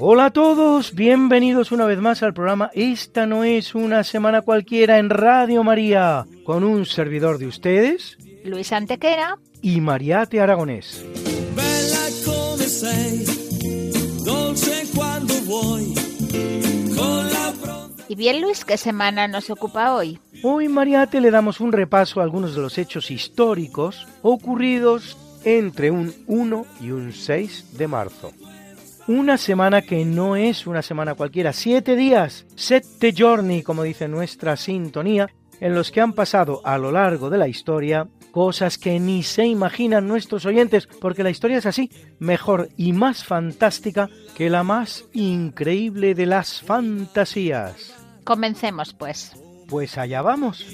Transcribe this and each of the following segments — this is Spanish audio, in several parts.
Hola a todos, bienvenidos una vez más al programa Esta no es una semana cualquiera en Radio María, con un servidor de ustedes Luis Antequera. y Mariate Aragonés. Bella come sei, dolce quando vuoi, con la pronta Y bien, Luis, ¿qué semana nos ocupa hoy? Hoy Mariate le damos un repaso a algunos de los hechos históricos ocurridos entre un 1 y un 6 de marzo. Una semana que no es una semana cualquiera, siete días, sette giorni, como dice nuestra sintonía, en los que han pasado a lo largo de la historia cosas que ni se imaginan nuestros oyentes, porque la historia es así, mejor y más fantástica que la más increíble de las fantasías. Comencemos, pues. Pues allá vamos.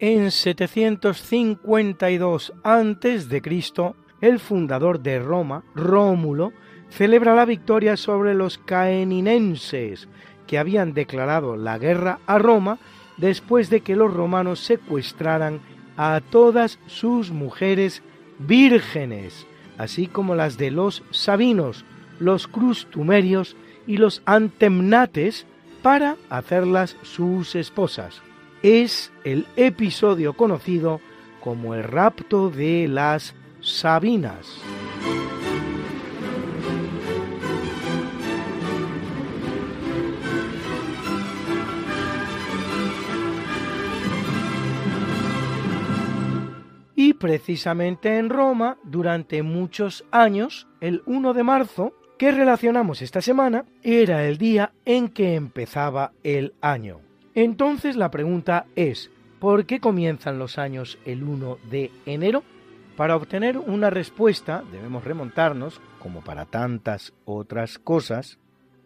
En 752 a.C., el fundador de Roma, Rómulo, celebra la victoria sobre los caeninenses, que habían declarado la guerra a Roma después de que los romanos secuestraran a todas sus mujeres vírgenes, así como las de los sabinos, los crustumerios y los antemnates, para hacerlas sus esposas es el episodio conocido como el rapto de las Sabinas. Y precisamente en Roma, durante muchos años, el 1 de marzo, que relacionamos esta semana, era el día en que empezaba el año. Entonces la pregunta es, ¿por qué comienzan los años el 1 de enero? Para obtener una respuesta debemos remontarnos, como para tantas otras cosas,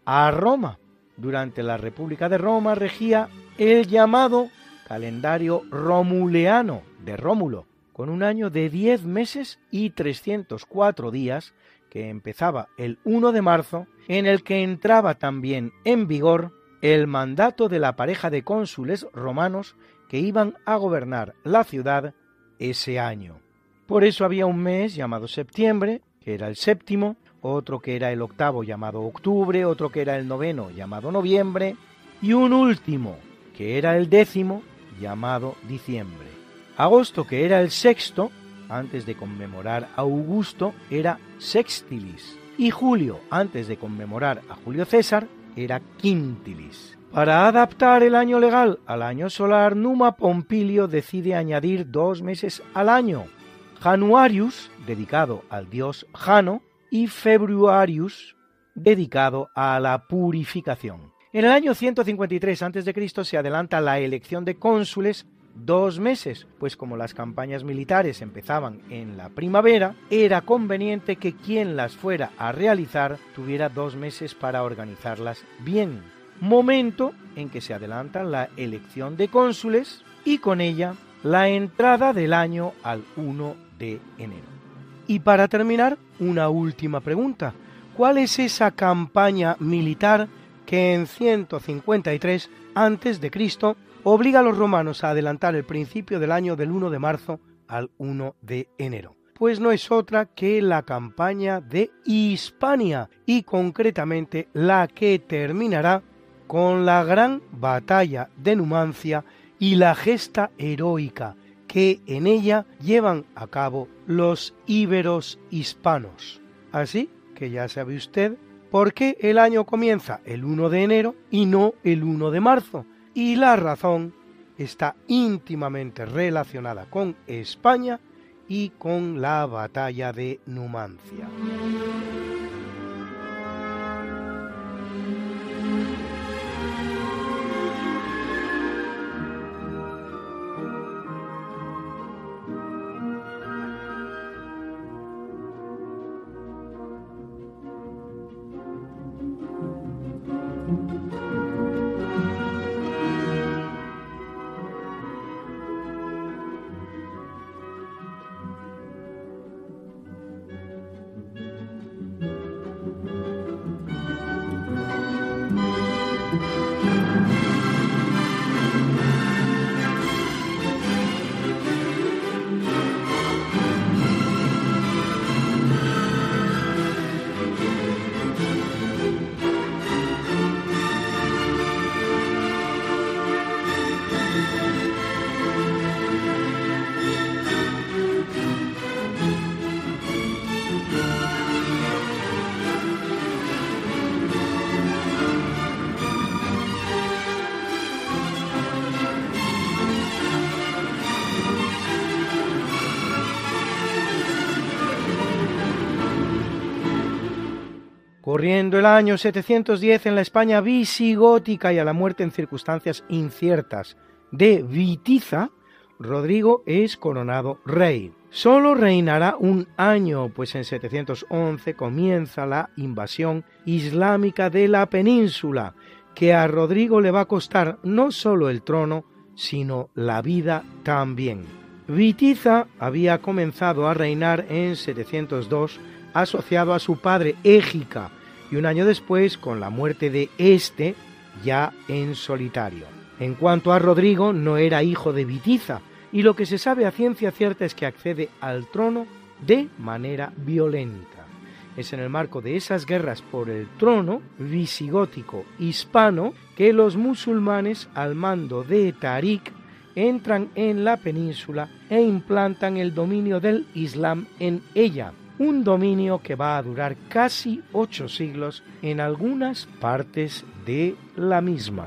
a Roma. Durante la República de Roma regía el llamado calendario romuleano de Rómulo, con un año de 10 meses y 304 días que empezaba el 1 de marzo, en el que entraba también en vigor el mandato de la pareja de cónsules romanos que iban a gobernar la ciudad ese año. Por eso había un mes llamado septiembre, que era el séptimo, otro que era el octavo llamado octubre, otro que era el noveno llamado noviembre, y un último, que era el décimo, llamado diciembre. Agosto, que era el sexto, antes de conmemorar a Augusto, era sextilis, y julio, antes de conmemorar a Julio César, era quintilis. Para adaptar el año legal al año solar, Numa Pompilio decide añadir dos meses al año, Januarius, dedicado al dios Jano, y Februarius, dedicado a la purificación. En el año 153 a.C. se adelanta la elección de cónsules dos meses, pues como las campañas militares empezaban en la primavera, era conveniente que quien las fuera a realizar tuviera dos meses para organizarlas bien, momento en que se adelanta la elección de cónsules y con ella la entrada del año al 1 de enero. Y para terminar, una última pregunta. ¿Cuál es esa campaña militar que en 153 a.C. obliga a los romanos a adelantar el principio del año del 1 de marzo al 1 de enero? Pues no es otra que la campaña de Hispania y concretamente la que terminará con la gran batalla de Numancia y la gesta heroica que en ella llevan a cabo los íberos hispanos. Así que ya sabe usted por qué el año comienza el 1 de enero y no el 1 de marzo. Y la razón está íntimamente relacionada con España y con la batalla de Numancia. El año 710 en la España visigótica y a la muerte en circunstancias inciertas de Vitiza, Rodrigo es coronado rey. Solo reinará un año, pues en 711 comienza la invasión islámica de la península, que a Rodrigo le va a costar no solo el trono, sino la vida también. Vitiza había comenzado a reinar en 702 asociado a su padre Égica y un año después con la muerte de éste ya en solitario. En cuanto a Rodrigo, no era hijo de Vitiza, y lo que se sabe a ciencia cierta es que accede al trono de manera violenta. Es en el marco de esas guerras por el trono visigótico hispano que los musulmanes al mando de Tarik entran en la península e implantan el dominio del Islam en ella, un dominio que va a durar casi ocho siglos en algunas partes de la misma.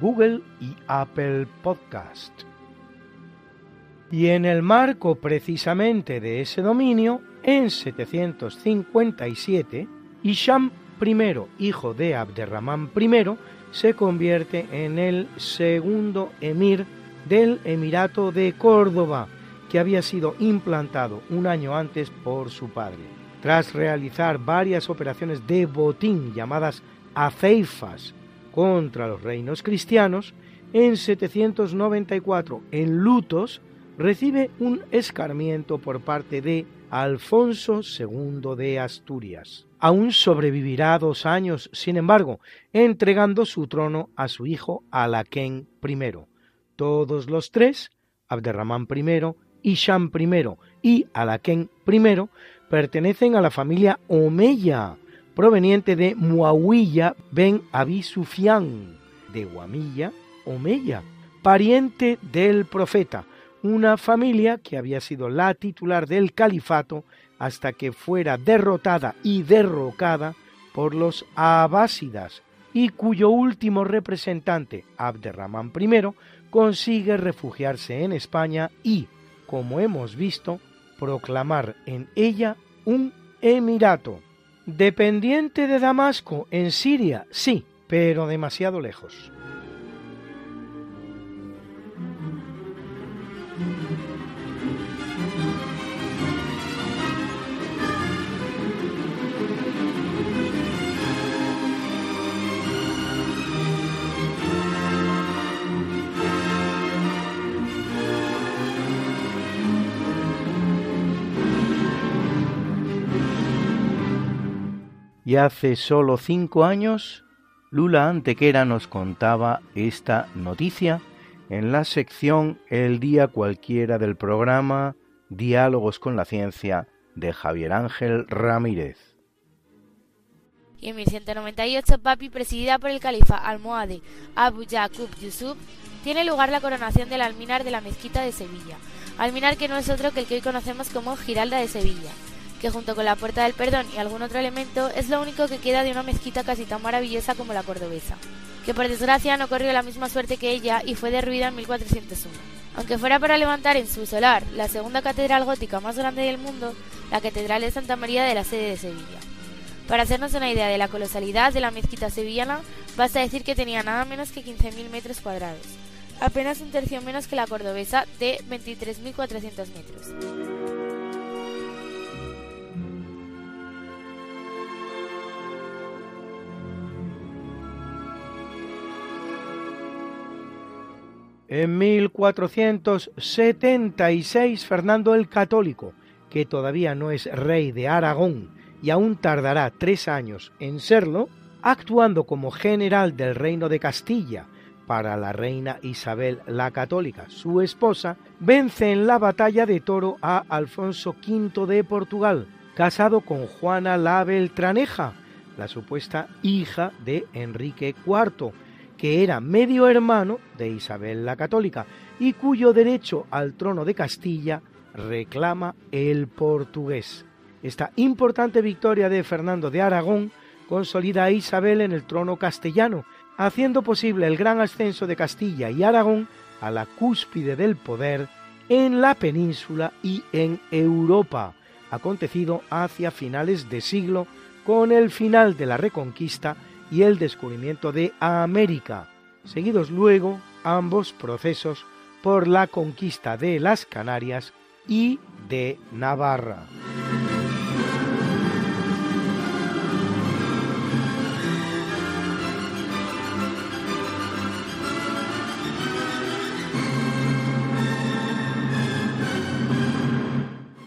Google y Apple Podcast. Y en el marco precisamente de ese dominio, en 757, Isham I, hijo de Abderramán I, se convierte en el segundo emir del Emirato de Córdoba que había sido implantado un año antes por su padre. Tras realizar varias operaciones de botín llamadas aceifas contra los reinos cristianos, en 794, en Lutos, recibe un escarmiento por parte de Alfonso II de Asturias. Aún sobrevivirá dos años, sin embargo, entregando su trono a su hijo Alaquén I. Todos los tres, Abderramán I, Isham I y Alaquén I, pertenecen a la familia Omeya, proveniente de Muawiyah ben Abi Sufyan, de Guamilla, Omeya, pariente del profeta, una familia que había sido la titular del califato hasta que fuera derrotada y derrocada por los abásidas y cuyo último representante, Abderramán I, consigue refugiarse en España y, como hemos visto, proclamar en ella un emirato. Dependiente de Damasco en Siria, sí, pero demasiado lejos. Y hace solo cinco años, Lula Antequera nos contaba esta noticia en la sección El día cualquiera del programa Diálogos con la Ciencia de Javier Ángel Ramírez. Y en 1198, Papi, presidida por el califa almohade Abu Yaqub Yusuf, tiene lugar la coronación del alminar de la mezquita de Sevilla, alminar que no es otro que el que hoy conocemos como Giralda de Sevilla que junto con la Puerta del Perdón y algún otro elemento es lo único que queda de una mezquita casi tan maravillosa como la cordobesa, que por desgracia no corrió la misma suerte que ella y fue derruida en 1401. Aunque fuera para levantar en su solar la segunda catedral gótica más grande del mundo, la Catedral de Santa María de la sede de Sevilla. Para hacernos una idea de la colosalidad de la mezquita sevillana, basta decir que tenía nada menos que 15.000 metros cuadrados, apenas un tercio menos que la cordobesa de 23.400 metros. En 1476 Fernando el Católico, que todavía no es rey de Aragón y aún tardará tres años en serlo, actuando como general del reino de Castilla para la reina Isabel la Católica, su esposa, vence en la batalla de Toro a Alfonso V de Portugal, casado con Juana la Beltraneja, la supuesta hija de Enrique IV, que era medio hermano de Isabel la Católica y cuyo derecho al trono de Castilla reclama el portugués. Esta importante victoria de Fernando de Aragón consolida a Isabel en el trono castellano, haciendo posible el gran ascenso de Castilla y Aragón a la cúspide del poder en la península y en Europa, acontecido hacia finales de siglo con el final de la Reconquista y el descubrimiento de América, seguidos luego ambos procesos por la conquista de las Canarias y de Navarra.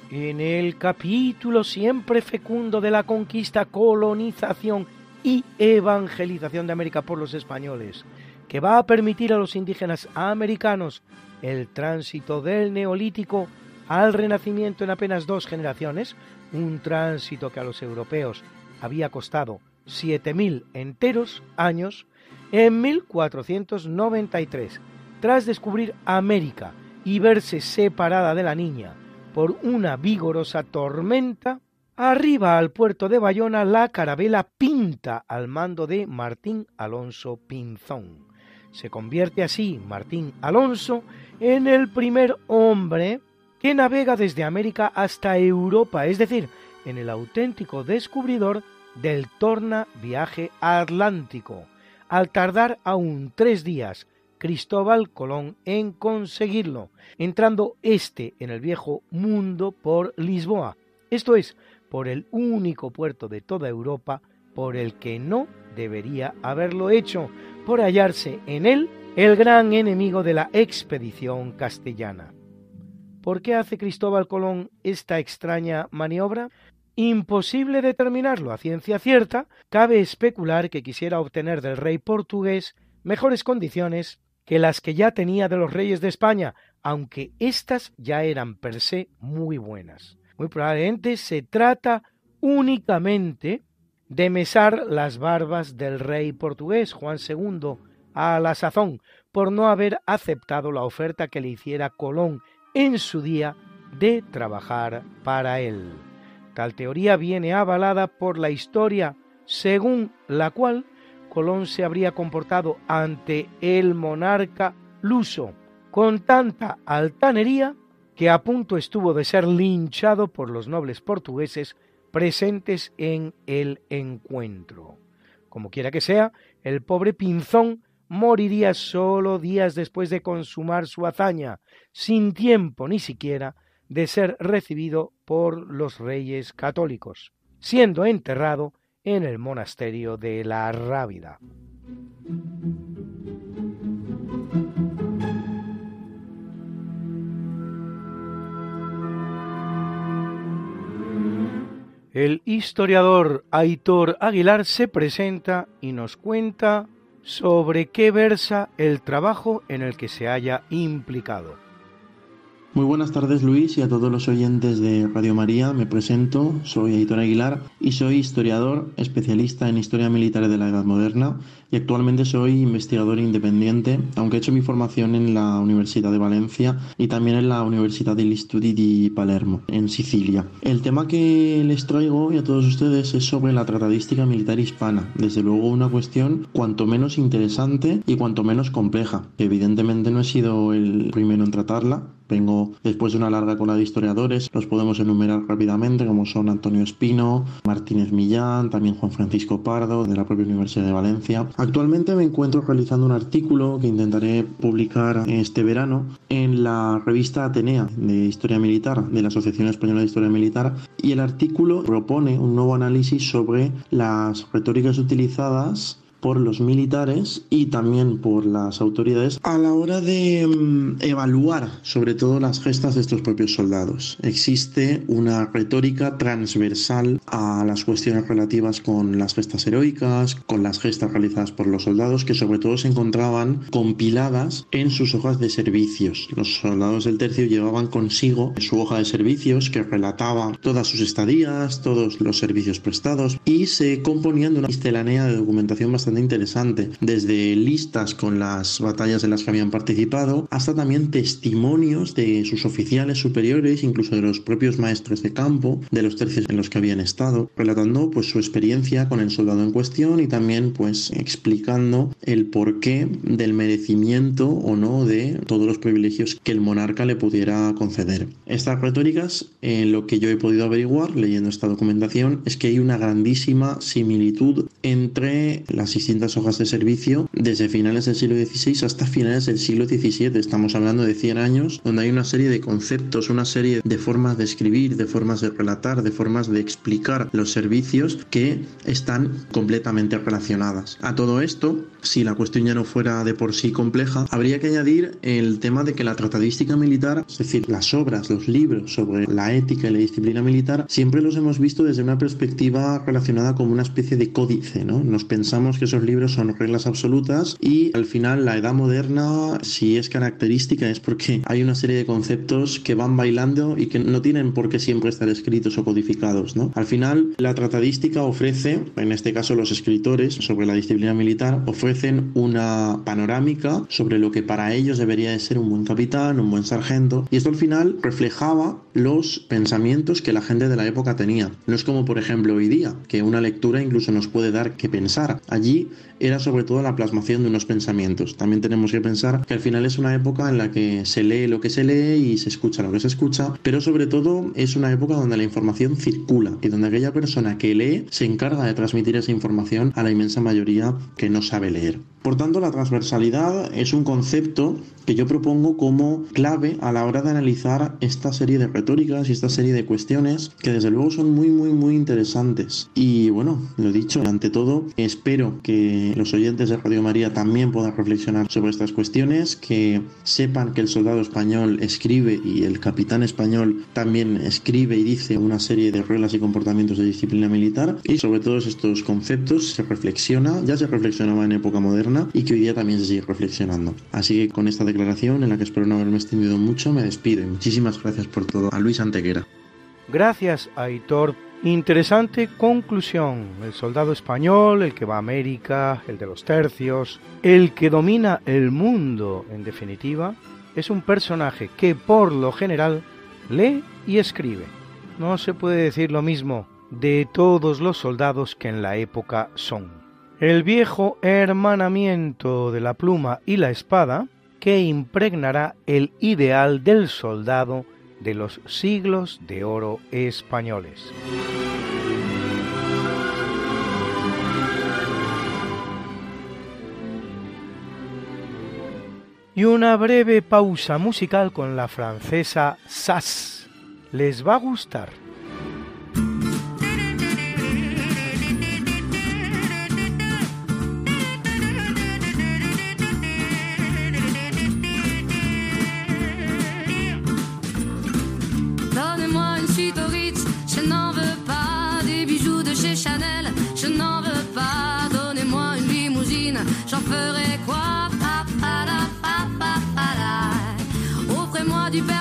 En el capítulo siempre fecundo de la conquista, colonización y evangelización de América por los españoles, que va a permitir a los indígenas americanos el tránsito del neolítico al renacimiento en apenas dos generaciones, un tránsito que a los europeos había costado 7.000 enteros años, en 1493, tras descubrir América y verse separada de la niña por una vigorosa tormenta, Arriba al puerto de Bayona la carabela Pinta al mando de Martín Alonso Pinzón. Se convierte así Martín Alonso en el primer hombre que navega desde América hasta Europa, es decir, en el auténtico descubridor del torna viaje atlántico. Al tardar aún tres días Cristóbal Colón en conseguirlo, entrando este en el viejo mundo por Lisboa, esto es, por el único puerto de toda Europa por el que no debería haberlo hecho, por hallarse en él el gran enemigo de la expedición castellana. ¿Por qué hace Cristóbal Colón esta extraña maniobra? Imposible determinarlo a ciencia cierta, cabe especular que quisiera obtener del rey portugués mejores condiciones que las que ya tenía de los reyes de España, aunque éstas ya eran per se muy buenas. Muy probablemente se trata únicamente de mesar las barbas del rey portugués Juan II a la sazón por no haber aceptado la oferta que le hiciera Colón en su día de trabajar para él. Tal teoría viene avalada por la historia según la cual Colón se habría comportado ante el monarca luso con tanta altanería que a punto estuvo de ser linchado por los nobles portugueses presentes en el encuentro. Como quiera que sea, el pobre Pinzón moriría solo días después de consumar su hazaña, sin tiempo ni siquiera de ser recibido por los reyes católicos, siendo enterrado en el monasterio de la Rábida. El historiador Aitor Aguilar se presenta y nos cuenta sobre qué versa el trabajo en el que se haya implicado. Muy buenas tardes Luis y a todos los oyentes de Radio María. Me presento, soy Aitor Aguilar y soy historiador, especialista en historia militar de la Edad Moderna y actualmente soy investigador independiente, aunque he hecho mi formación en la Universidad de Valencia y también en la Universidad degli Studi di Palermo, en Sicilia. El tema que les traigo hoy a todos ustedes es sobre la tratadística militar hispana, desde luego una cuestión cuanto menos interesante y cuanto menos compleja. Evidentemente no he sido el primero en tratarla, Vengo después de una larga cola de historiadores, los podemos enumerar rápidamente, como son Antonio Espino, Martínez Millán, también Juan Francisco Pardo, de la propia Universidad de Valencia. Actualmente me encuentro realizando un artículo que intentaré publicar este verano en la revista Atenea de Historia Militar, de la Asociación Española de Historia Militar, y el artículo propone un nuevo análisis sobre las retóricas utilizadas por los militares y también por las autoridades a la hora de mm, evaluar sobre todo las gestas de estos propios soldados. Existe una retórica transversal a las cuestiones relativas con las gestas heroicas, con las gestas realizadas por los soldados que sobre todo se encontraban compiladas en sus hojas de servicios. Los soldados del tercio llevaban consigo su hoja de servicios que relataba todas sus estadías, todos los servicios prestados y se componían de una miscelánea de documentación bastante interesante, desde listas con las batallas en las que habían participado, hasta también testimonios de sus oficiales superiores, incluso de los propios maestros de campo, de los tercios en los que habían estado, relatando pues su experiencia con el soldado en cuestión y también pues explicando el porqué del merecimiento o no de todos los privilegios que el monarca le pudiera conceder. Estas retóricas, en lo que yo he podido averiguar leyendo esta documentación, es que hay una grandísima similitud entre las distintas hojas de servicio desde finales del siglo XVI hasta finales del siglo XVII. Estamos hablando de 100 años donde hay una serie de conceptos, una serie de formas de escribir, de formas de relatar, de formas de explicar los servicios que están completamente relacionadas. A todo esto, si la cuestión ya no fuera de por sí compleja, habría que añadir el tema de que la tratadística militar, es decir, las obras, los libros sobre la ética y la disciplina militar, siempre los hemos visto desde una perspectiva relacionada con una especie de códice, ¿no? Nos pensamos que esos libros son reglas absolutas y al final la edad moderna, si es característica, es porque hay una serie de conceptos que van bailando y que no tienen por qué siempre estar escritos o codificados. ¿no? Al final, la tratadística ofrece, en este caso los escritores sobre la disciplina militar, ofrecen una panorámica sobre lo que para ellos debería de ser un buen capitán, un buen sargento, y esto al final reflejaba los pensamientos que la gente de la época tenía. No es como por ejemplo hoy día, que una lectura incluso nos puede dar que pensar. Allí era sobre todo la plasmación de unos pensamientos. También tenemos que pensar que al final es una época en la que se lee lo que se lee y se escucha lo que se escucha, pero sobre todo es una época donde la información circula y donde aquella persona que lee se encarga de transmitir esa información a la inmensa mayoría que no sabe leer. Por tanto, la transversalidad es un concepto que yo propongo como clave a la hora de analizar esta serie de retóricas y esta serie de cuestiones que desde luego son muy muy muy interesantes. Y bueno, lo dicho, ante todo, espero que los oyentes de Radio María también puedan reflexionar sobre estas cuestiones, que sepan que el soldado español escribe y el capitán español también escribe y dice una serie de reglas y comportamientos de disciplina militar y sobre todos estos conceptos se reflexiona, ya se reflexionaba en época moderna y que hoy día también se sigue reflexionando. Así que con esta declaración, en la que espero no haberme extendido mucho, me despido y muchísimas gracias por todo a Luis Antequera. Gracias, Aitor. Interesante conclusión. El soldado español, el que va a América, el de los tercios, el que domina el mundo, en definitiva, es un personaje que por lo general lee y escribe. No se puede decir lo mismo de todos los soldados que en la época son. El viejo hermanamiento de la pluma y la espada que impregnará el ideal del soldado de los siglos de oro españoles. Y una breve pausa musical con la francesa Sass. Les va a gustar.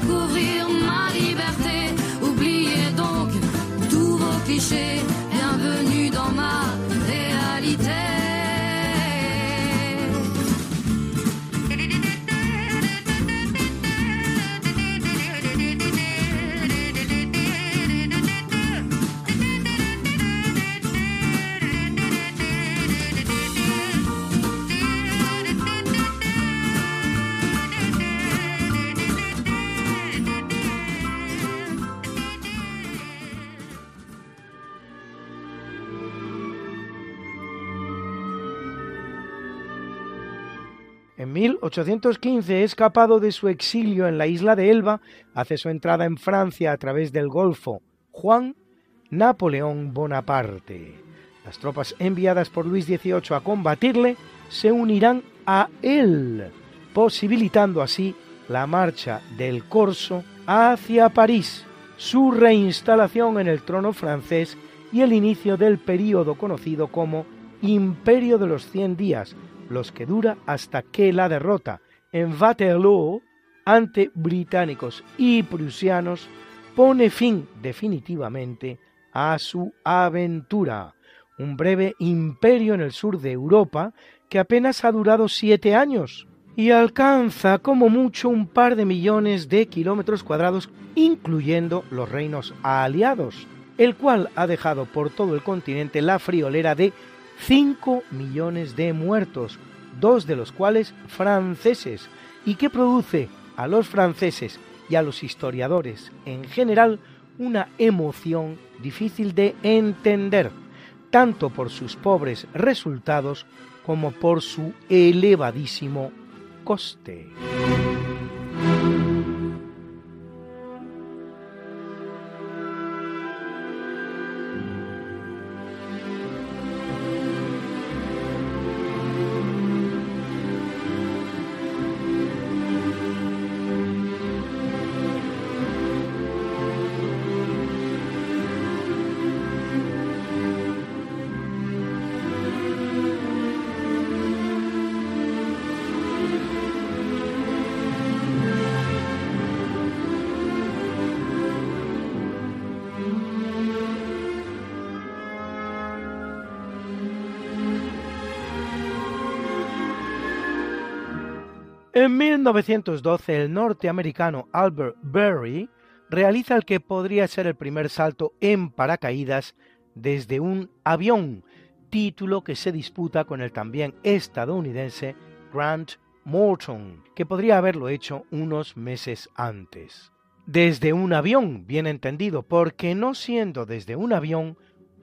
Découvrir 1815, escapado de su exilio en la isla de Elba, hace su entrada en Francia a través del Golfo Juan Napoleón Bonaparte. Las tropas enviadas por Luis XVIII a combatirle se unirán a él, posibilitando así la marcha del Corso hacia París, su reinstalación en el trono francés y el inicio del período conocido como Imperio de los Cien Días, los que dura hasta que la derrota en Waterloo ante británicos y prusianos pone fin definitivamente a su aventura. Un breve imperio en el sur de Europa que apenas ha durado siete años y alcanza como mucho un par de millones de kilómetros cuadrados, incluyendo los reinos aliados, el cual ha dejado por todo el continente la friolera de 5 millones de muertos, dos de los cuales franceses, y que produce a los franceses y a los historiadores en general una emoción difícil de entender, tanto por sus pobres resultados como por su elevadísimo coste. En 1912 el norteamericano Albert Berry realiza el que podría ser el primer salto en paracaídas desde un avión, título que se disputa con el también estadounidense Grant Morton, que podría haberlo hecho unos meses antes. Desde un avión, bien entendido, porque no siendo desde un avión,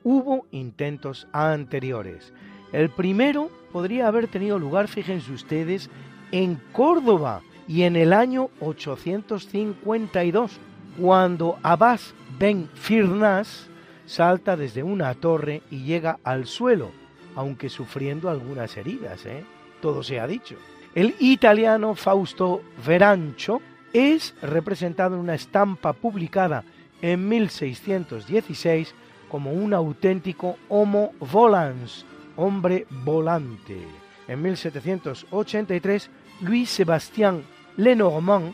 hubo intentos anteriores. El primero podría haber tenido lugar, fíjense ustedes, en Córdoba y en el año 852, cuando Abbas ben Firnas salta desde una torre y llega al suelo, aunque sufriendo algunas heridas, ¿eh? todo se ha dicho. El italiano Fausto Verancho es representado en una estampa publicada en 1616 como un auténtico homo volans, hombre volante. En 1783, Louis Sébastien Lenormand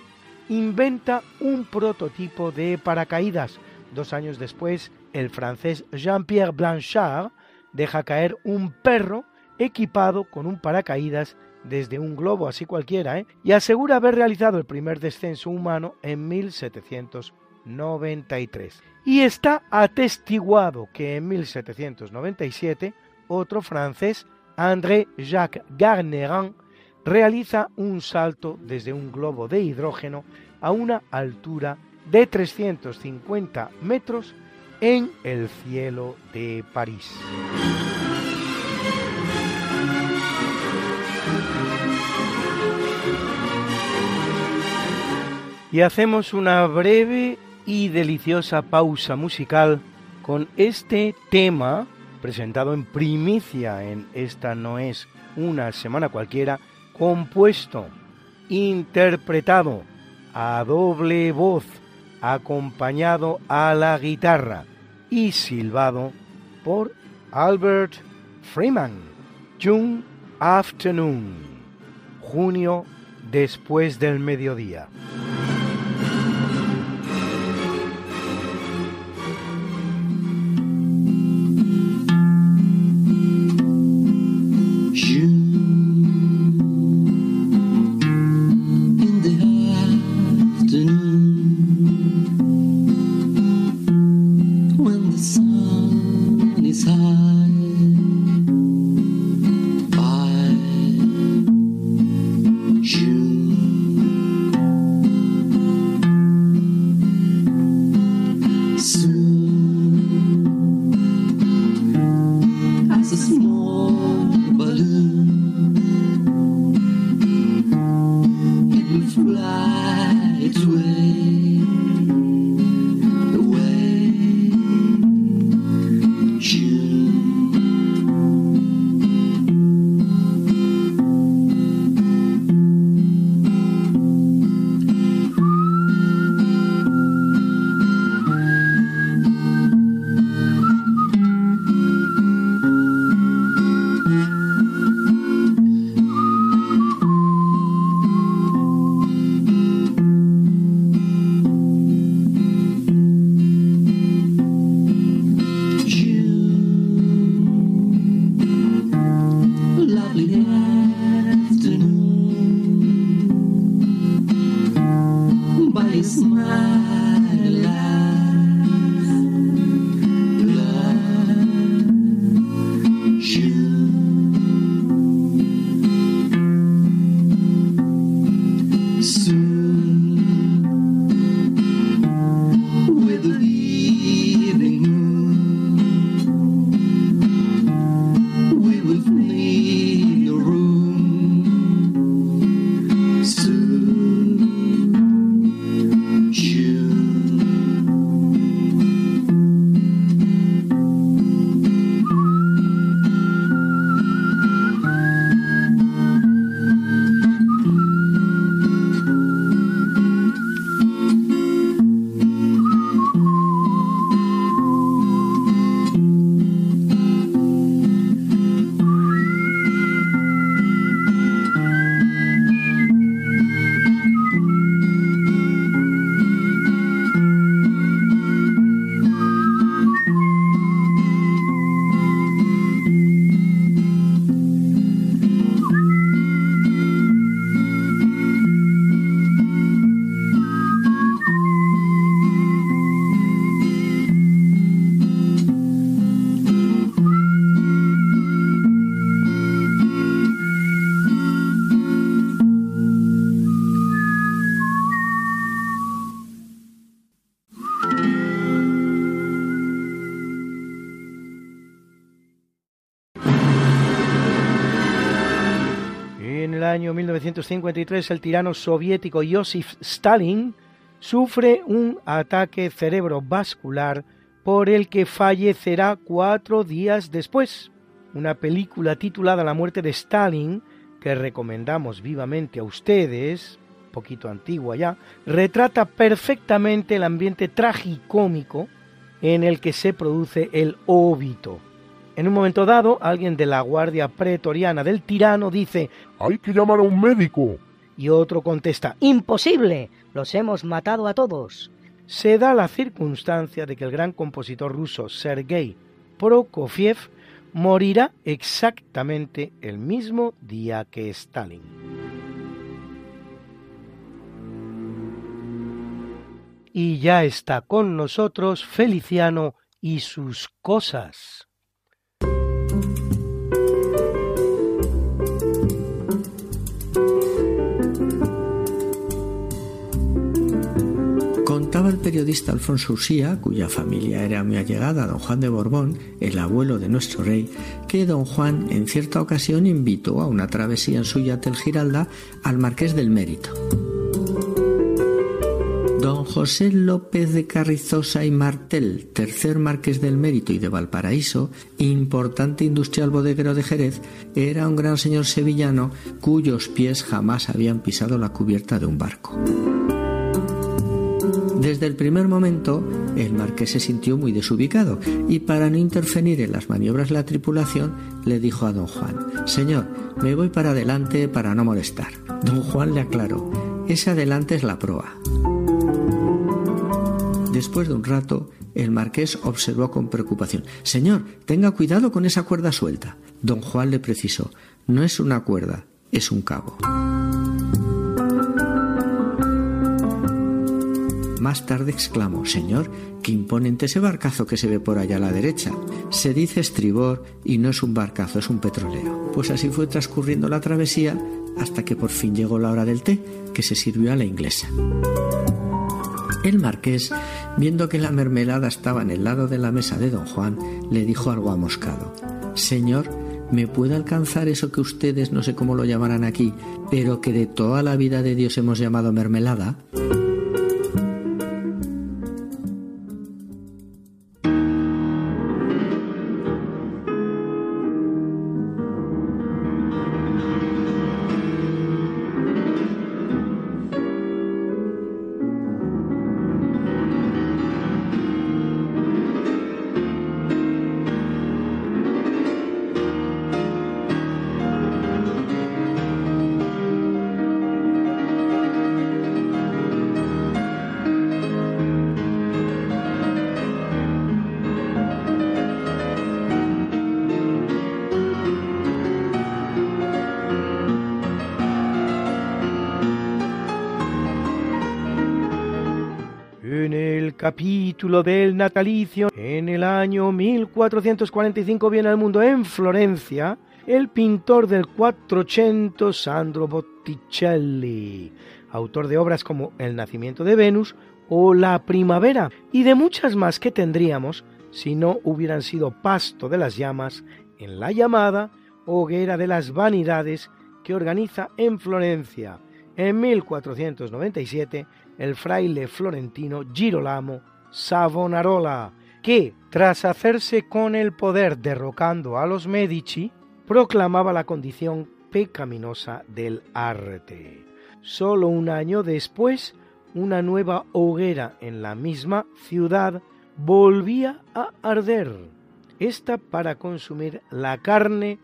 inventa un prototipo de paracaídas. Dos años después, el francés Jean-Pierre Blanchard deja caer un perro equipado con un paracaídas desde un globo así cualquiera, ¿eh? y asegura haber realizado el primer descenso humano en 1793. Y está atestiguado que en 1797 otro francés André Jacques Garnerin realiza un salto desde un globo de hidrógeno a una altura de 350 metros en el cielo de París. Y hacemos una breve y deliciosa pausa musical con este tema presentado en primicia en Esta no es una semana cualquiera, compuesto, interpretado a doble voz, acompañado a la guitarra y silbado por Albert Freeman. June Afternoon, junio después del mediodía. 1953 el tirano soviético Joseph Stalin sufre un ataque cerebrovascular por el que fallecerá cuatro días después. Una película titulada La muerte de Stalin, que recomendamos vivamente a ustedes, poquito antigua ya, retrata perfectamente el ambiente tragicómico en el que se produce el óbito. En un momento dado, alguien de la guardia pretoriana del tirano dice Hay que llamar a un médico. Y otro contesta Imposible. Los hemos matado a todos. Se da la circunstancia de que el gran compositor ruso Sergei Prokofiev morirá exactamente el mismo día que Stalin. Y ya está con nosotros Feliciano y sus cosas. Contaba el periodista Alfonso Usía, cuya familia era muy allegada a don Juan de Borbón, el abuelo de nuestro rey, que don Juan en cierta ocasión invitó a una travesía en su yate el Giralda al Marqués del Mérito. Don José López de Carrizosa y Martel, tercer marqués del Mérito y de Valparaíso, importante industrial bodeguero de Jerez, era un gran señor sevillano cuyos pies jamás habían pisado la cubierta de un barco. Desde el primer momento, el marqués se sintió muy desubicado y para no interferir en las maniobras de la tripulación, le dijo a don Juan, Señor, me voy para adelante para no molestar. Don Juan le aclaró, ese adelante es la proa. Después de un rato, el marqués observó con preocupación, Señor, tenga cuidado con esa cuerda suelta. Don Juan le precisó, no es una cuerda, es un cabo. Más tarde exclamó, Señor, qué imponente ese barcazo que se ve por allá a la derecha. Se dice estribor y no es un barcazo, es un petrolero. Pues así fue transcurriendo la travesía hasta que por fin llegó la hora del té, que se sirvió a la inglesa. El marqués, viendo que la mermelada estaba en el lado de la mesa de don Juan, le dijo algo amoscado. Señor, ¿me puede alcanzar eso que ustedes no sé cómo lo llamarán aquí, pero que de toda la vida de Dios hemos llamado mermelada? Capítulo del natalicio, en el año 1445 viene al mundo en Florencia el pintor del Quattrocento Sandro Botticelli, autor de obras como El nacimiento de Venus o La primavera y de muchas más que tendríamos si no hubieran sido pasto de las llamas en la llamada Hoguera de las Vanidades que organiza en Florencia. En 1497 el fraile florentino Girolamo Savonarola, que, tras hacerse con el poder derrocando a los Medici, proclamaba la condición pecaminosa del arte. Solo un año después, una nueva hoguera en la misma ciudad volvía a arder, esta para consumir la carne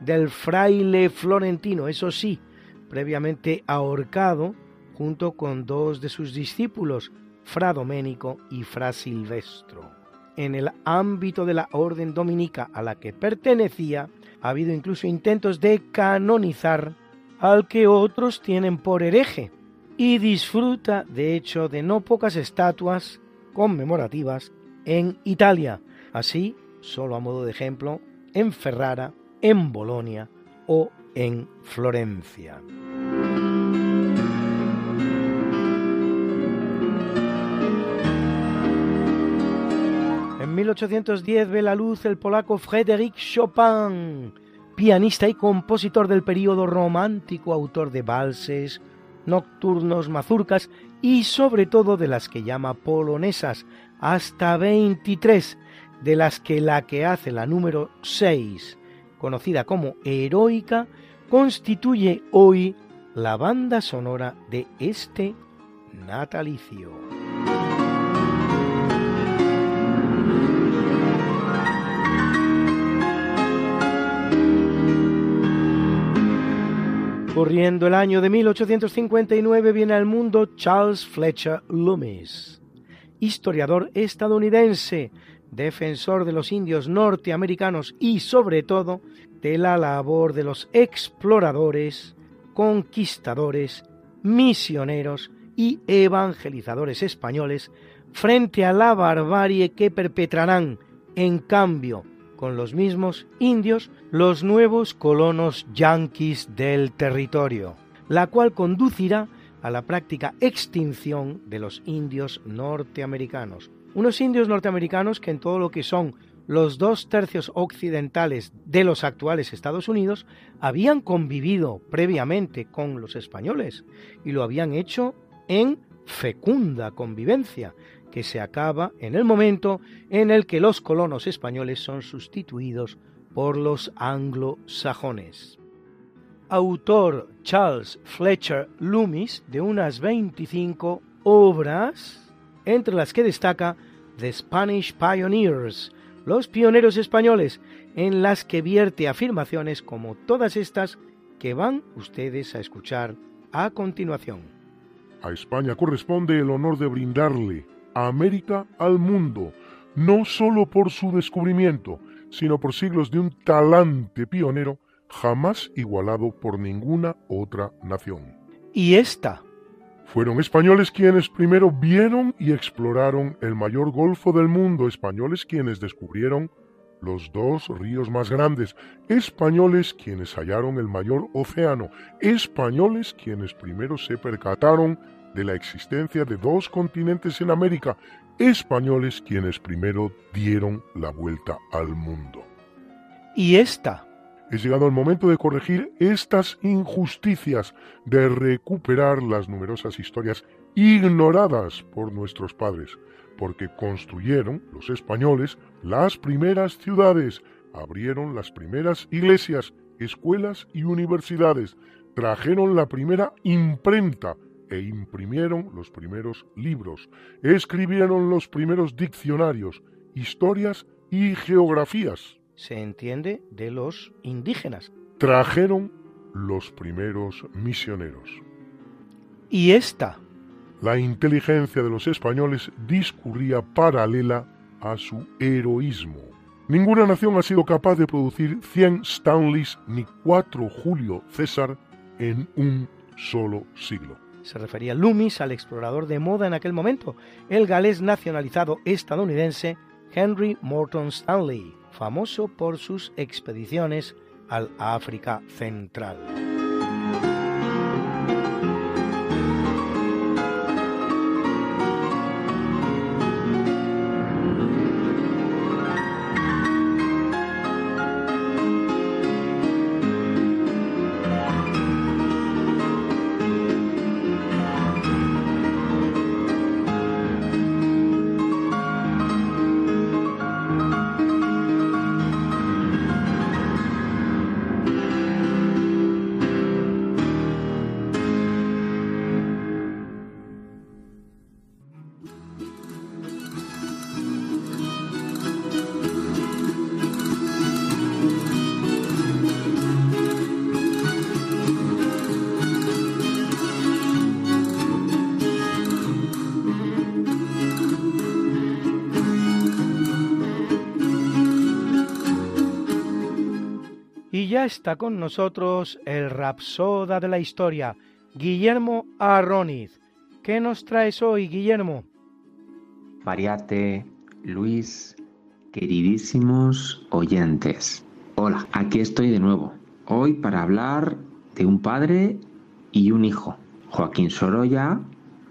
del fraile florentino, eso sí, previamente ahorcado junto con dos de sus discípulos, Fra Domenico y Fra Silvestro. En el ámbito de la orden dominica a la que pertenecía, ha habido incluso intentos de canonizar al que otros tienen por hereje, y disfruta de hecho de no pocas estatuas conmemorativas en Italia, así, solo a modo de ejemplo, en Ferrara, en Bolonia o en Florencia. 1810 ve la luz el polaco Frédéric Chopin, pianista y compositor del período romántico, autor de valses, nocturnos, mazurcas y sobre todo de las que llama polonesas, hasta 23, de las que la que hace la número 6, conocida como Heroica, constituye hoy la banda sonora de este natalicio. Corriendo el año de 1859 viene al mundo Charles Fletcher Loomis, historiador estadounidense, defensor de los indios norteamericanos y sobre todo de la labor de los exploradores, conquistadores, misioneros y evangelizadores españoles frente a la barbarie que perpetrarán, en cambio, con los mismos indios los nuevos colonos yanquis del territorio, la cual conducirá a la práctica extinción de los indios norteamericanos. Unos indios norteamericanos que en todo lo que son los dos tercios occidentales de los actuales Estados Unidos habían convivido previamente con los españoles y lo habían hecho en fecunda convivencia, que se acaba en el momento en el que los colonos españoles son sustituidos por los anglosajones. Autor Charles Fletcher Loomis de unas 25 obras, entre las que destaca The Spanish Pioneers, los pioneros españoles, en las que vierte afirmaciones como todas estas que van ustedes a escuchar a continuación. A España corresponde el honor de brindarle América al mundo, no sólo por su descubrimiento, sino por siglos de un talante pionero jamás igualado por ninguna otra nación. ¿Y esta? Fueron españoles quienes primero vieron y exploraron el mayor golfo del mundo, españoles quienes descubrieron los dos ríos más grandes, españoles quienes hallaron el mayor océano, españoles quienes primero se percataron de la existencia de dos continentes en América, españoles quienes primero dieron la vuelta al mundo. ¿Y esta? Es llegado el momento de corregir estas injusticias, de recuperar las numerosas historias ignoradas por nuestros padres, porque construyeron los españoles las primeras ciudades, abrieron las primeras iglesias, escuelas y universidades, trajeron la primera imprenta, e imprimieron los primeros libros, escribieron los primeros diccionarios, historias y geografías. Se entiende de los indígenas. Trajeron los primeros misioneros. ¿Y esta? La inteligencia de los españoles discurría paralela a su heroísmo. Ninguna nación ha sido capaz de producir 100 Stanleys ni 4 Julio César en un solo siglo. Se refería Loomis al explorador de moda en aquel momento, el galés nacionalizado estadounidense Henry Morton Stanley, famoso por sus expediciones al África Central. Está con nosotros el rapsoda de la historia, Guillermo Arroniz. ¿Qué nos traes hoy, Guillermo? Mariate, Luis, queridísimos oyentes. Hola, aquí estoy de nuevo. Hoy para hablar de un padre y un hijo. Joaquín Sorolla,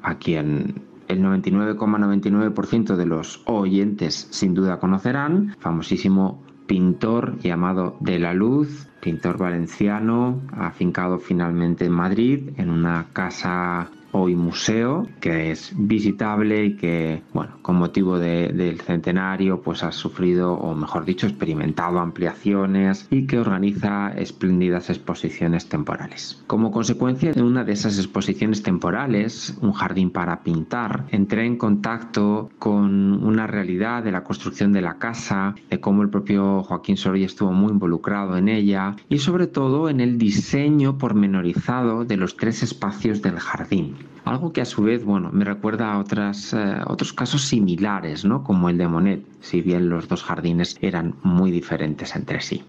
a quien el 99,99% de los oyentes sin duda conocerán, famosísimo pintor llamado De la Luz, pintor valenciano, afincado finalmente en Madrid, en una casa hoy museo que es visitable y que, bueno, con motivo del centenario, pues ha sufrido, o mejor dicho, experimentado ampliaciones y que organiza espléndidas exposiciones temporales. Como consecuencia de una de esas exposiciones temporales, un jardín para pintar, entré en contacto con una realidad de la construcción de la casa, de cómo el propio Joaquín Sorolla estuvo muy involucrado en ella y sobre todo en el diseño pormenorizado de los tres espacios del jardín. Algo que a su vez, bueno, me recuerda a otras, eh, otros casos similares, ¿no? Como el de Monet, si bien los dos jardines eran muy diferentes entre sí.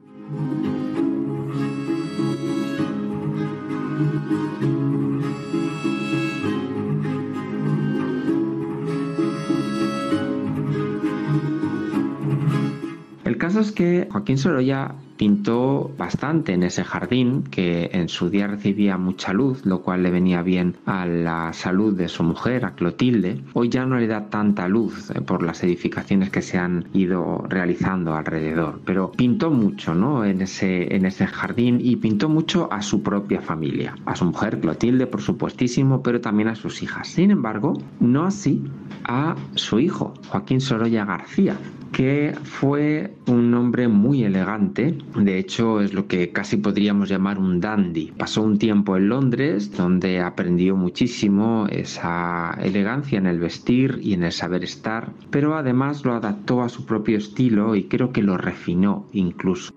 El caso es que Joaquín Sorolla pintó bastante en ese jardín que en su día recibía mucha luz, lo cual le venía bien a la salud de su mujer, a Clotilde. Hoy ya no le da tanta luz eh, por las edificaciones que se han ido realizando alrededor, pero pintó mucho ¿no? en, ese, en ese jardín y pintó mucho a su propia familia, a su mujer Clotilde, por supuestísimo, pero también a sus hijas. Sin embargo, no así a su hijo, Joaquín Sorolla García, que fue un hombre muy elegante, de hecho es lo que casi podríamos llamar un dandy. Pasó un tiempo en Londres donde aprendió muchísimo esa elegancia en el vestir y en el saber estar, pero además lo adaptó a su propio estilo y creo que lo refinó incluso.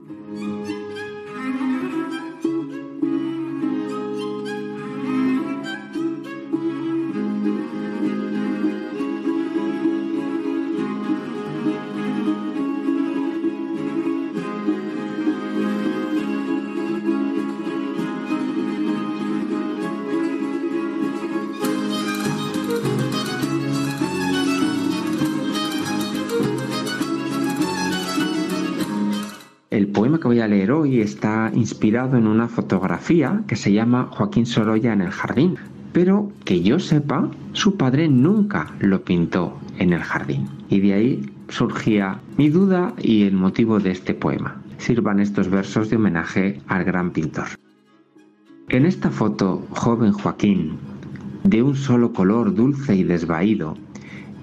Hoy está inspirado en una fotografía que se llama Joaquín Sorolla en el jardín, pero que yo sepa, su padre nunca lo pintó en el jardín. Y de ahí surgía mi duda y el motivo de este poema. Sirvan estos versos de homenaje al gran pintor. En esta foto, joven Joaquín, de un solo color dulce y desvaído,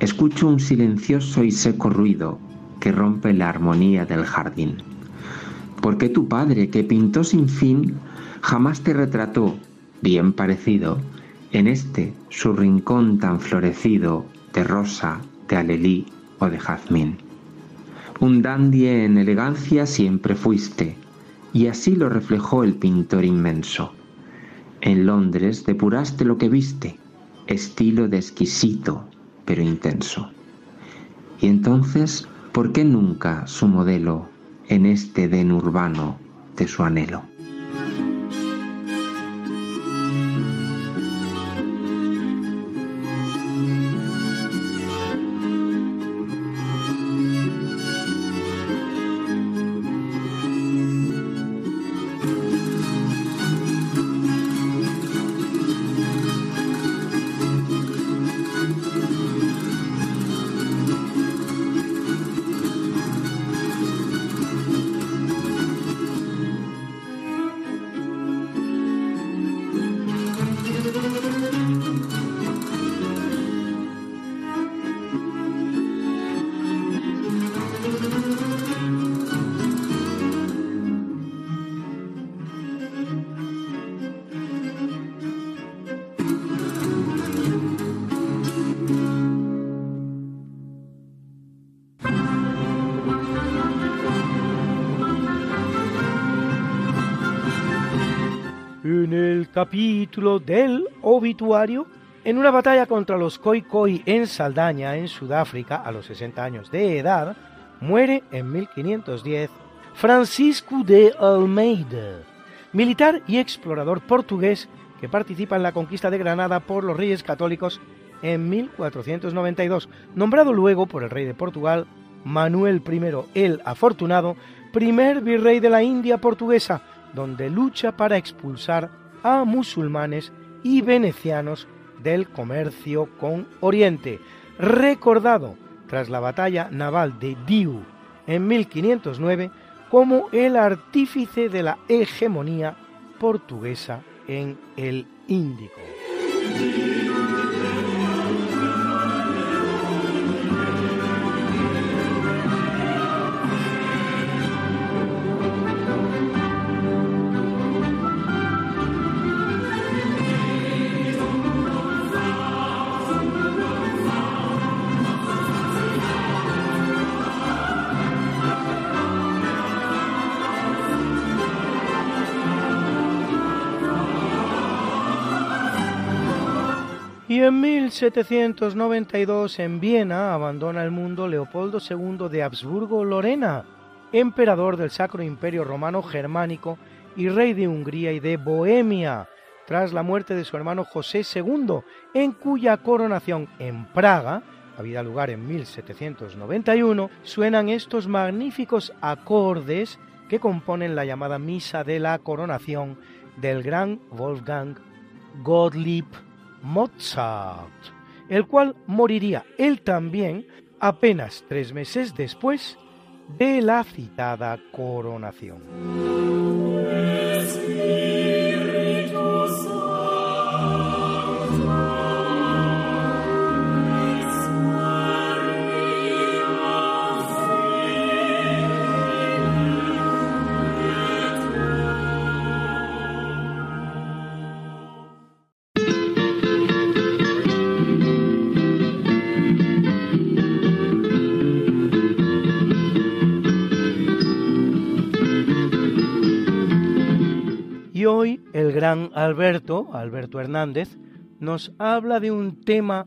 escucho un silencioso y seco ruido que rompe la armonía del jardín. ¿Por qué tu padre, que pintó sin fin, jamás te retrató, bien parecido, en este su rincón tan florecido de rosa, de alelí o de jazmín? Un dandy en elegancia siempre fuiste, y así lo reflejó el pintor inmenso. En Londres depuraste lo que viste, estilo de exquisito, pero intenso. Y entonces, ¿por qué nunca su modelo en este den urbano de su anhelo. Del obituario, en una batalla contra los Khoi en Saldaña, en Sudáfrica, a los 60 años de edad, muere en 1510 Francisco de Almeida, militar y explorador portugués que participa en la conquista de Granada por los reyes católicos en 1492, nombrado luego por el rey de Portugal, Manuel I el Afortunado, primer virrey de la India portuguesa, donde lucha para expulsar a musulmanes y venecianos del comercio con Oriente, recordado tras la batalla naval de Diu en 1509 como el artífice de la hegemonía portuguesa en el Índico. En 1792 en Viena abandona el mundo Leopoldo II de Habsburgo-Lorena, emperador del Sacro Imperio Romano Germánico y rey de Hungría y de Bohemia, tras la muerte de su hermano José II, en cuya coronación en Praga, había lugar en 1791, suenan estos magníficos acordes que componen la llamada Misa de la Coronación del gran Wolfgang Gottlieb Mozart, el cual moriría él también apenas tres meses después de la citada coronación. Y hoy el gran Alberto, Alberto Hernández, nos habla de un tema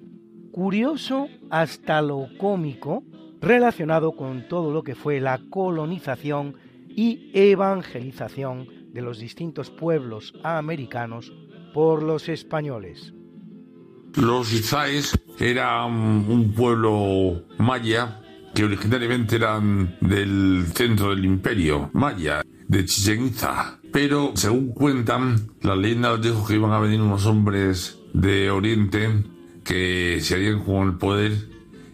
curioso hasta lo cómico relacionado con todo lo que fue la colonización y evangelización de los distintos pueblos americanos por los españoles. Los Izáes eran un pueblo maya que originariamente eran del centro del imperio maya, de Chichen Itza. Pero, según cuentan, la leyenda nos dijo que iban a venir unos hombres de Oriente que se harían con el poder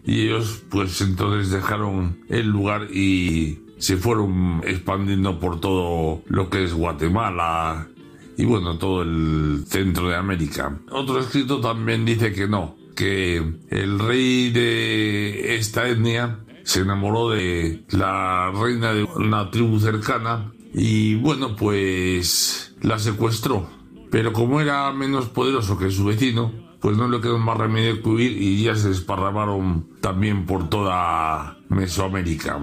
y ellos pues entonces dejaron el lugar y se fueron expandiendo por todo lo que es Guatemala y bueno, todo el centro de América. Otro escrito también dice que no, que el rey de esta etnia se enamoró de la reina de una tribu cercana y bueno, pues la secuestró. Pero como era menos poderoso que su vecino, pues no le quedó más remedio que huir y ya se desparramaron también por toda Mesoamérica.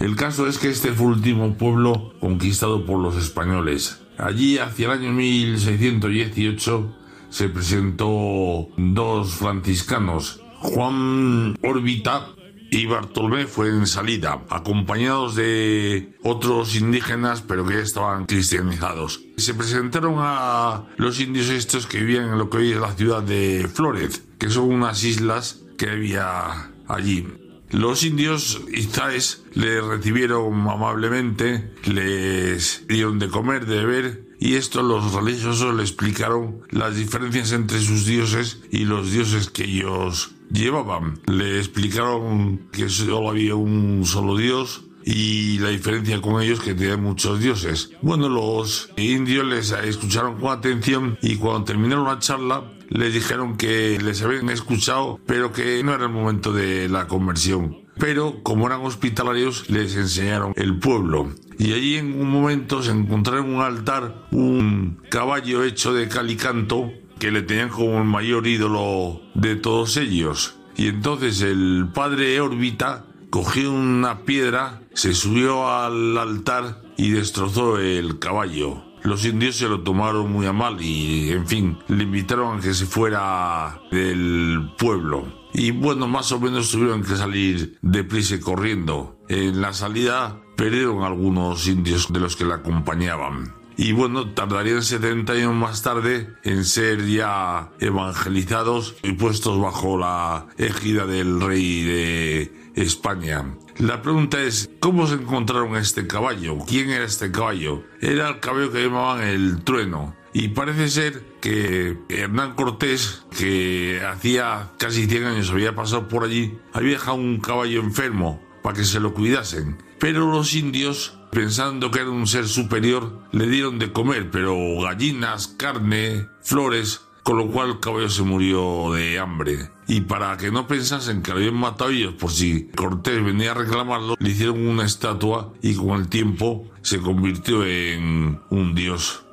El caso es que este fue el último pueblo conquistado por los españoles. Allí, hacia el año 1618, se presentó dos franciscanos, Juan Órbita y Bartolomé fue en salida, acompañados de otros indígenas, pero que ya estaban cristianizados. Se presentaron a los indios estos que vivían en lo que hoy es la ciudad de Flores, que son unas islas que había allí. Los indios izaes le recibieron amablemente, les dieron de comer, de beber, y esto los religiosos le explicaron las diferencias entre sus dioses y los dioses que ellos llevaban. Le explicaron que solo había un solo dios y la diferencia con ellos que tenían muchos dioses. Bueno, los indios les escucharon con atención y cuando terminaron la charla les dijeron que les habían escuchado pero que no era el momento de la conversión. Pero como eran hospitalarios les enseñaron el pueblo. Y allí en un momento se encontraron un altar, un caballo hecho de calicanto que le tenían como el mayor ídolo de todos ellos. Y entonces el padre órbita cogió una piedra, se subió al altar y destrozó el caballo. Los indios se lo tomaron muy a mal y, en fin, le invitaron a que se fuera del pueblo. Y bueno, más o menos tuvieron que salir deprisa y corriendo. En la salida perdieron algunos indios de los que la acompañaban. Y bueno, tardarían 70 años más tarde en ser ya evangelizados y puestos bajo la égida del rey de España. La pregunta es, ¿cómo se encontraron este caballo? ¿Quién era este caballo? Era el caballo que llamaban el trueno. Y parece ser que Hernán Cortés, que hacía casi 100 años había pasado por allí, había dejado un caballo enfermo para que se lo cuidasen. Pero los indios pensando que era un ser superior, le dieron de comer, pero gallinas, carne, flores, con lo cual el caballo se murió de hambre. Y para que no pensasen que lo habían matado ellos por si Cortés venía a reclamarlo, le hicieron una estatua y con el tiempo se convirtió en un dios.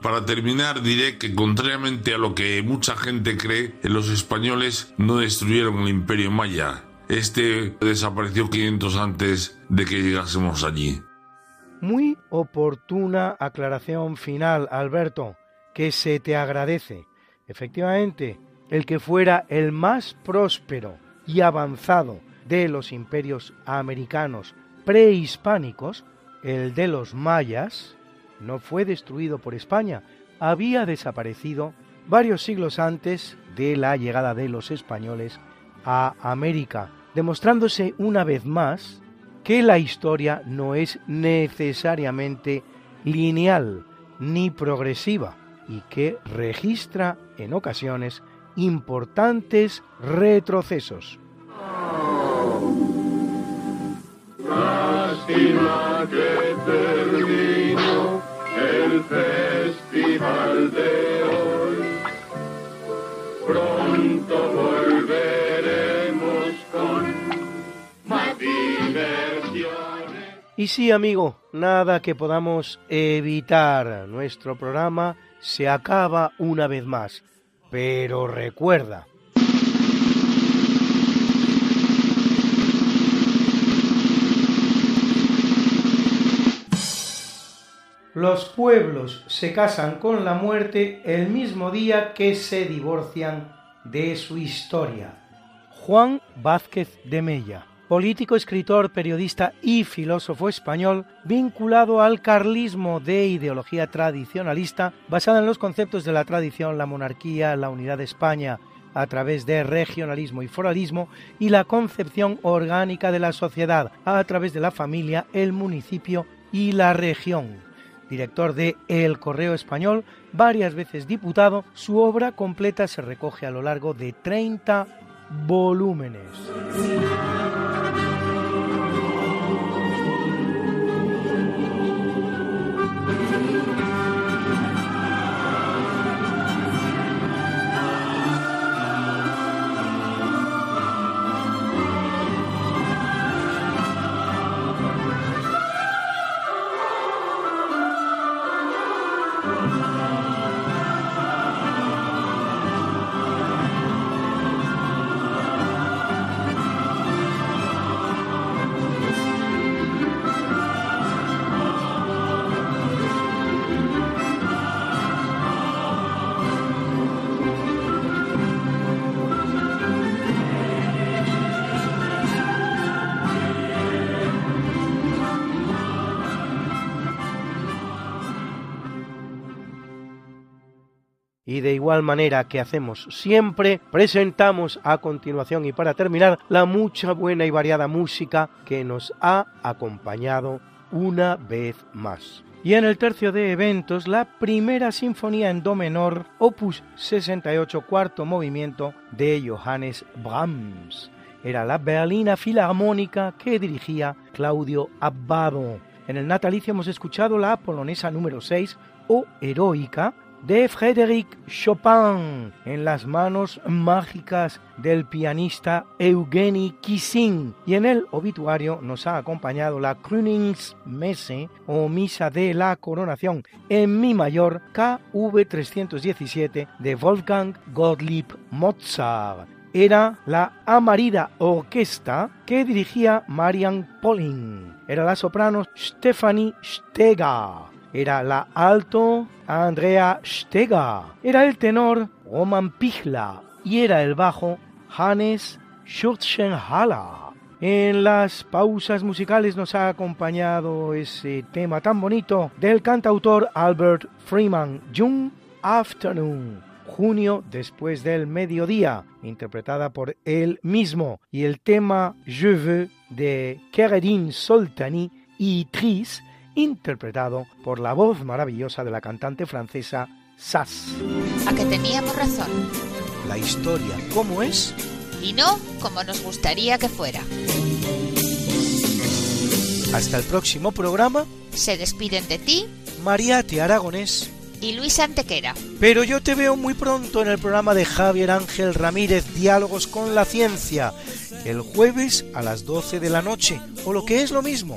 Para terminar, diré que contrariamente a lo que mucha gente cree, los españoles no destruyeron el imperio maya. Este desapareció 500 antes de que llegásemos allí. Muy oportuna aclaración final, Alberto, que se te agradece. Efectivamente, el que fuera el más próspero y avanzado de los imperios americanos prehispánicos, el de los mayas, no fue destruido por España, había desaparecido varios siglos antes de la llegada de los españoles a América, demostrándose una vez más que la historia no es necesariamente lineal ni progresiva y que registra en ocasiones importantes retrocesos. Lástima que el festival de hoy. Pronto Y sí, amigo, nada que podamos evitar. Nuestro programa se acaba una vez más. Pero recuerda, Los pueblos se casan con la muerte el mismo día que se divorcian de su historia. Juan Vázquez de Mella, político, escritor, periodista y filósofo español vinculado al carlismo de ideología tradicionalista basada en los conceptos de la tradición, la monarquía, la unidad de España a través de regionalismo y foralismo y la concepción orgánica de la sociedad a través de la familia, el municipio y la región director de El Correo Español, varias veces diputado, su obra completa se recoge a lo largo de 30 volúmenes. De igual manera que hacemos siempre, presentamos a continuación y para terminar la mucha buena y variada música que nos ha acompañado una vez más. Y en el tercio de eventos, la primera sinfonía en do menor, opus 68, cuarto movimiento de Johannes Brahms. Era la Berlina Filarmónica que dirigía Claudio Abbado. En el natalicio hemos escuchado la polonesa número 6 o heroica de Frédéric Chopin en las manos mágicas del pianista Eugeni Kissin y en el obituario nos ha acompañado la Krönungsmesse o Misa de la Coronación en Mi mayor KV 317 de Wolfgang Gottlieb Mozart. Era la Amarida Orquesta que dirigía Marian Polling. Era la soprano Stephanie Steger era la alto Andrea Steger, era el tenor Roman Pichla y era el bajo Hannes Schurzenhaller. En las pausas musicales nos ha acompañado ese tema tan bonito del cantautor Albert Freeman, June Afternoon, junio después del mediodía, interpretada por él mismo, y el tema Je veux de Keredin Soltani y Tris interpretado por la voz maravillosa de la cantante francesa Sass. A que teníamos razón. La historia, ¿cómo es? Y no como nos gustaría que fuera. Hasta el próximo programa. Se despiden de ti. Mariate Aragonés. Y Luis Antequera. Pero yo te veo muy pronto en el programa de Javier Ángel Ramírez, Diálogos con la Ciencia, el jueves a las 12 de la noche, o lo que es lo mismo,